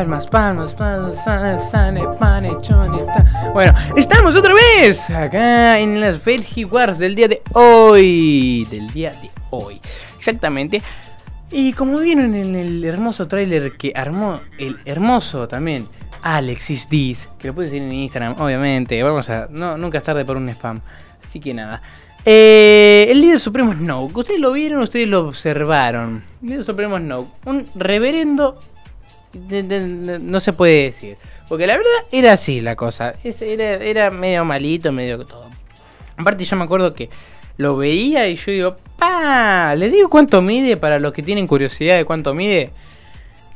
Palmas, palmas, palmas, sane, pane, choneta. Bueno, estamos otra vez acá en las Velgi Wars del día de hoy. Del día de hoy. Exactamente. Y como vieron en el hermoso tráiler que armó el hermoso también Alexis Diz, que lo puedes decir en Instagram, obviamente. Vamos a. No, nunca es tarde por un spam. Así que nada. Eh, el líder supremo Snoke. ¿Ustedes lo vieron? ¿Ustedes lo observaron? El líder supremo Snoke. Un reverendo. No se puede decir. Porque la verdad era así la cosa. Era, medio malito, medio todo. Aparte, yo me acuerdo que lo veía y yo digo, ¡pa! ¿Le digo cuánto mide para los que tienen curiosidad de cuánto mide?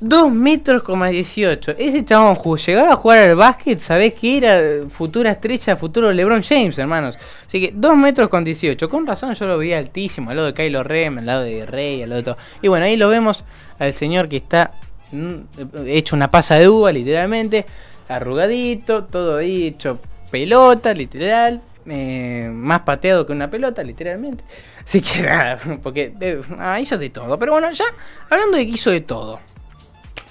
2 metros, coma 18. Ese chabón llegaba a jugar al básquet, sabés que era futura estrella, futuro LeBron James, hermanos. Así que 2 metros con 18. Con razón yo lo veía altísimo, al lado de Kylo Ren, al lado de Rey, al lado de todo. Y bueno, ahí lo vemos al señor que está hecho una pasa de uva, literalmente. Arrugadito, todo ahí hecho pelota, literal. eh, más pateado que una pelota, literalmente. Así que nada, porque eh, ah, hizo de todo. Pero bueno, ya hablando de que hizo de todo.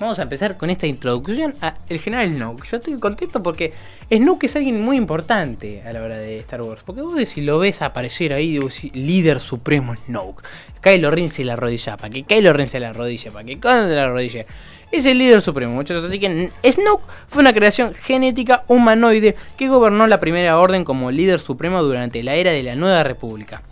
Vamos a empezar con esta introducción a el general Snoke. Yo estoy contento porque Snoke es alguien muy importante a la hora de Star Wars. Porque vos si lo ves aparecer ahí, digo, líder supremo Snoke. Kylo Ren se la rodilla, para que Kylo Ren se la rodilla, para que Kylo se la rodilla. Es el líder supremo, muchachos. Así que Snoke fue una creación genética humanoide que gobernó la Primera Orden como líder supremo durante la era de la Nueva República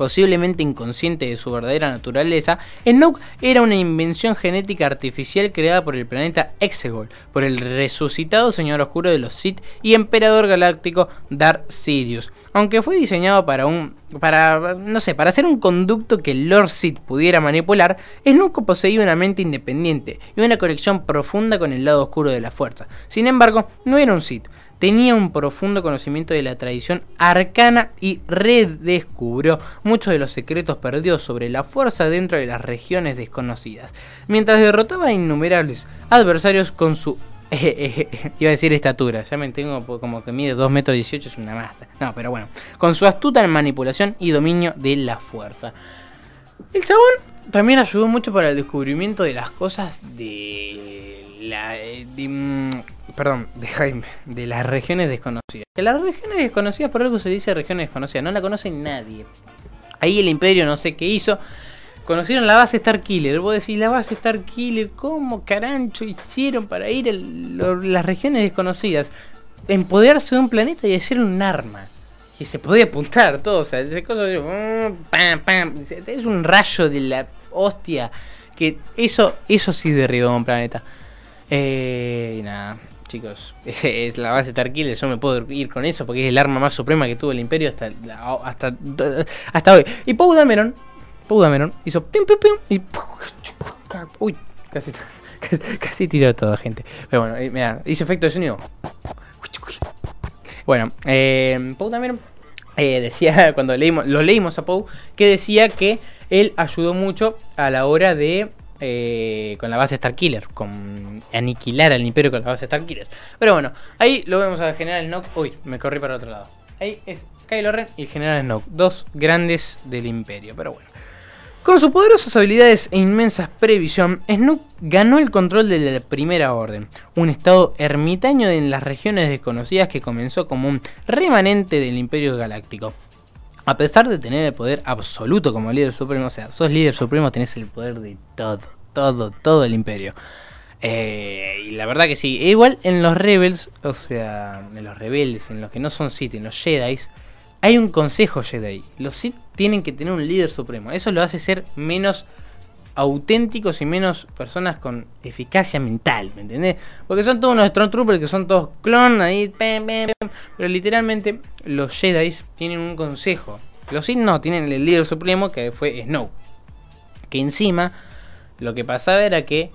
posiblemente inconsciente de su verdadera naturaleza, Snoke era una invención genética artificial creada por el planeta Exegol, por el resucitado Señor Oscuro de los Sith y Emperador Galáctico Darth Sidious. Aunque fue diseñado para un para no sé, para hacer un conducto que Lord Sith pudiera manipular, Snoke poseía una mente independiente y una conexión profunda con el lado oscuro de la fuerza. Sin embargo, no era un Sith, tenía un profundo conocimiento de la tradición arcana y redescubrió muchos de los secretos perdidos sobre la fuerza dentro de las regiones desconocidas, mientras derrotaba a innumerables adversarios con su... iba a decir estatura, ya me tengo como que mide 2 metros 18, es una masta. No, pero bueno, con su astuta manipulación y dominio de la fuerza. El chabón también ayudó mucho para el descubrimiento de las cosas de la eh, de, mm, perdón, de Jaime, de las regiones desconocidas. Que las regiones desconocidas por algo se dice regiones desconocidas, no la conoce nadie. Ahí el Imperio no sé qué hizo. Conocieron la base Star Killer. Vos decís, la base Star Killer, ¿cómo carancho hicieron para ir a las regiones desconocidas? Empoderarse de un planeta y hacer un arma. Que se podía apuntar todo. O sea, ese cosa, mm, es un rayo de la hostia. Que eso, eso sí derribó un planeta. Eh, y nada, chicos, es la base Star Killer. Yo me puedo ir con eso porque es el arma más suprema que tuvo el Imperio hasta, hasta, hasta hoy. Y Poe Dameron, Poe Dameron hizo pim, pim, pim, y. Uy, casi, casi tiró todo, gente. Pero bueno, eh, mira, hizo efecto de sonido. Bueno, eh, Poe Dameron eh, decía, cuando leímos, lo leímos a Poe, que decía que él ayudó mucho a la hora de. Eh, con la base Starkiller, con aniquilar al imperio con la base Starkiller. Pero bueno, ahí lo vemos al general Snoke. Uy, me corrí para otro lado. Ahí es Kylo Ren y el general Snoke, dos grandes del imperio. Pero bueno. Con sus poderosas habilidades e inmensas previsión, Snoke ganó el control de la Primera Orden, un estado ermitaño en las regiones desconocidas que comenzó como un remanente del Imperio Galáctico. A pesar de tener el poder absoluto como líder supremo, o sea, sos líder supremo, tenés el poder de todo, todo, todo el Imperio. Eh, y la verdad que sí, E igual en los Rebels, o sea, en los rebeldes, en los que no son Sith, en los Jedi, hay un consejo Jedi. Los Sith tienen que tener un líder supremo. Eso lo hace ser menos auténticos y menos personas con eficacia mental, ¿me entendés? Porque son todos unos Stormtroopers que son todos clon ahí, pero literalmente los Jedi tienen un consejo. Los Sith no, tienen el líder supremo que fue Snoke. Que encima lo que pasaba era que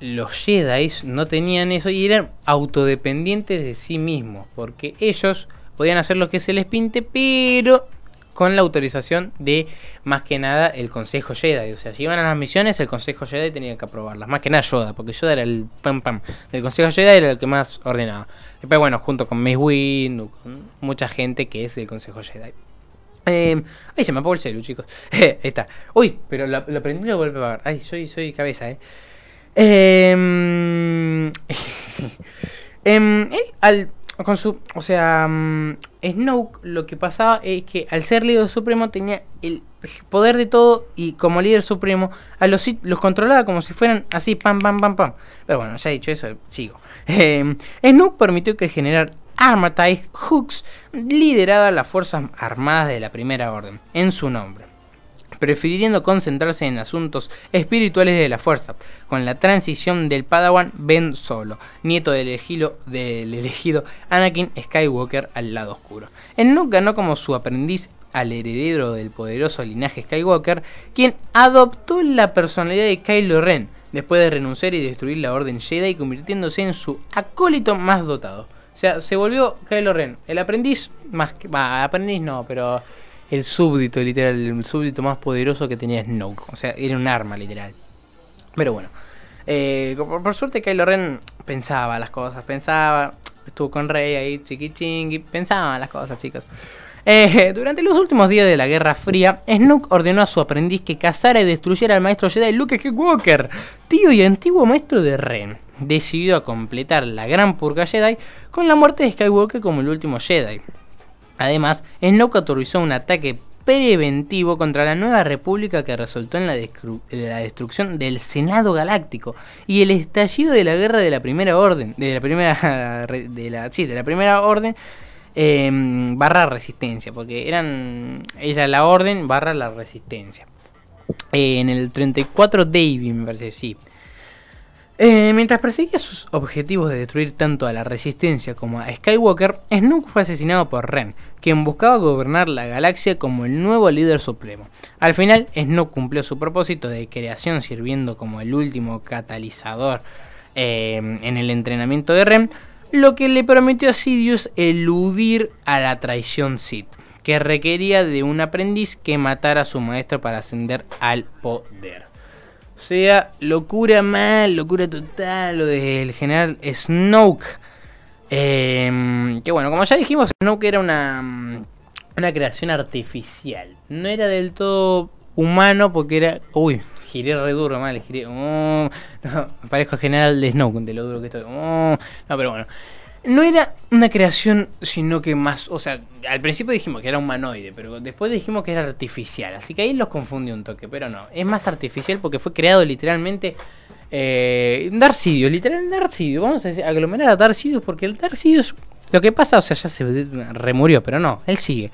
los Jedi no tenían eso y eran autodependientes de sí mismos, porque ellos podían hacer lo que se les pinte, pero con la autorización de más que nada el Consejo Jedi. O sea, si iban a las misiones, el Consejo Jedi tenía que aprobarlas. Más que nada Yoda, porque Yoda era el pam pam. El Consejo Jedi era el que más ordenaba. Después, bueno, junto con Mace Windu, con mucha gente que es del Consejo Jedi. Eh, ay, se me apagó el celu, chicos. Ahí está. Uy, pero lo, lo prendí y lo vuelvo a apagar. Ay, soy, soy cabeza, eh. Em, él, al, con su, o sea, um, Snoke lo que pasaba es que al ser líder supremo tenía el poder de todo y como líder supremo a los los controlaba como si fueran así, pam, pam, pam, pam. Pero bueno, ya dicho eso, sigo. Eh, Snoke permitió que el general Hooks liderara las fuerzas armadas de la Primera Orden en su nombre prefiriendo concentrarse en asuntos espirituales de la fuerza, con la transición del Padawan Ben Solo, nieto del elegido, del elegido Anakin Skywalker al lado oscuro. Snoke ganó como su aprendiz al heredero del poderoso linaje Skywalker, quien adoptó la personalidad de Kylo Ren, después de renunciar y destruir la Orden Jedi, convirtiéndose en su acólito más dotado. O sea, se volvió Kylo Ren, el aprendiz más que... aprendiz no, pero el súbdito, literal, el súbdito más poderoso que tenía Snoke. O sea, era un arma, literal. Pero bueno. Eh, por, suerte Kylo Ren pensaba las cosas, pensaba, estuvo con Rey ahí, chiquichingui, pensaba las cosas, chicos. Eh, durante los últimos días de la Guerra Fría, Snoke ordenó a su aprendiz que cazara y destruyera al maestro Jedi Luke Skywalker, tío y antiguo maestro de Ren. Decidió a completar la gran purga Jedi con la muerte de Skywalker como el último Jedi. Además, Snoke autorizó un ataque preventivo contra la nueva república que resultó en la, destrucción del Senado Galáctico y el estallido de la guerra de la Primera Orden, de la Primera, de la, sí, de la Primera Orden em, barra Resistencia, porque eran era la Orden barra la Resistencia. en el 34 Davy, me parece, sí. Eh, mientras perseguía sus objetivos de destruir tanto a la Resistencia como a Skywalker, Snoke fue asesinado por Ren, quien buscaba gobernar la galaxia como el nuevo líder supremo. Al final, Snoke cumplió su propósito de creación sirviendo como el último catalizador eh, en el entrenamiento de Ren, lo que le permitió a Sidious eludir a la traición Sith, que requería de un aprendiz que matara a su maestro para ascender al poder sea locura mal, locura total, lo del general Snoke. Em, que bueno, como ya dijimos, Snoke era una, mm, una creación artificial. No era del todo humano porque era... Uy, giré re duro, mal, giré... Oh, no, general de Snoke, de lo duro que estoy. Oh, no, pero bueno no era una creación, sino que más, o sea, al principio dijimos que era humanoide, pero después dijimos que era artificial, así que ahí los confundí un toque, pero no, es más artificial porque fue creado literalmente eh, Darcidius, literal Darcidius, vamos a aglomerar a Darcidius porque el Darcidius, lo que pasa, o sea, ya se remurió, pero no, él sigue.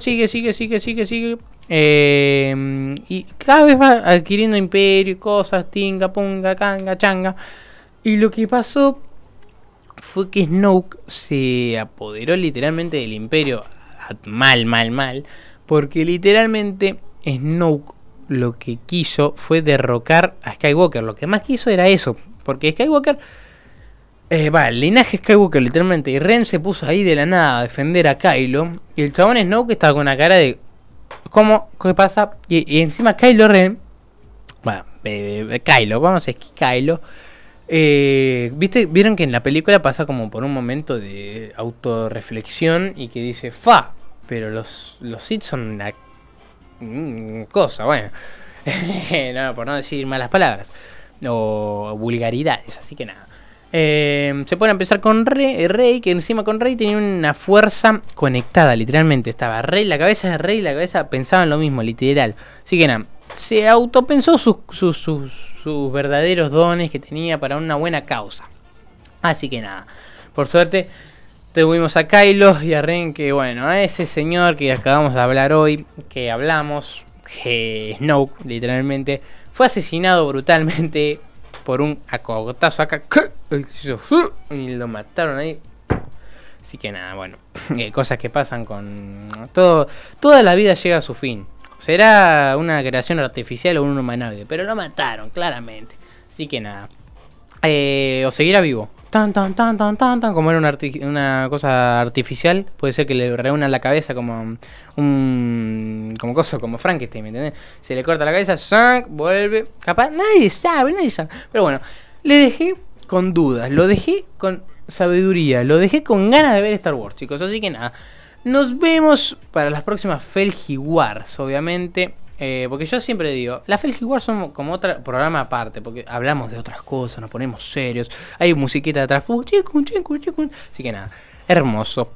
sigue, sigue, sigue, sigue, sigue. Eh, y cada vez va adquiriendo imperio, cosas, tinga, punga, canga, changa. Y lo que pasó fue que Snoke se apoderó literalmente del imperio mal, mal, mal, porque literalmente Snoke lo que quiso fue derrocar a Skywalker, lo que más quiso era eso, porque Skywalker, eh, va, el linaje Skywalker literalmente, y Ren se puso ahí de la nada a defender a Kylo, y el chabón Snoke estaba con la cara de, ¿cómo? ¿Qué pasa? Y, encima Kylo Ren, bueno, eh, Kylo, vamos a decir Kylo, eh, ¿viste, Vieron que en la película pasa como por un momento de autorreflexión y que dice, fa, pero los, los Sith son una mm, cosa, bueno. no, por no decir malas palabras o vulgaridades, así que nada. Eh, se puede empezar con Rey, Rey, que encima con Rey tenía una fuerza conectada, literalmente. Estaba Rey, la cabeza de Rey, la cabeza pensaba en lo mismo, literal. Así que nada, se autopensó sus, sus, sus, verdaderos dones que tenía para una buena causa. Así que nada, por suerte tuvimos a Kylo y a Ren, que bueno, a ese señor que acabamos de hablar hoy, que hablamos, que Snoke literalmente fue asesinado brutalmente por un acogotazo acá y lo mataron ahí. Así que nada, bueno, eh, cosas que pasan con todo, toda la vida llega a su fin. Será una creación artificial o un humanoide, pero lo mataron, claramente. Así que nada. Eh, o seguirá vivo. Tan, tan, tan, tan, tan, tan, como era una, una cosa artificial, puede ser que le reúnan la cabeza como un. como cosa, como Frankenstein, ¿me entiendes? Se le corta la cabeza, ¡zank! vuelve. Capaz, nadie sabe, nadie sabe. Pero bueno, le dejé con dudas, lo dejé con sabiduría, lo dejé con ganas de ver Star Wars, chicos. Así que nada. Nos vemos para las próximas Felgi Wars, obviamente. Eh, porque yo siempre digo, la Felgi War son como otro programa aparte, porque hablamos de otras cosas, nos ponemos serios, hay musiquita atrás, así que nada, hermoso.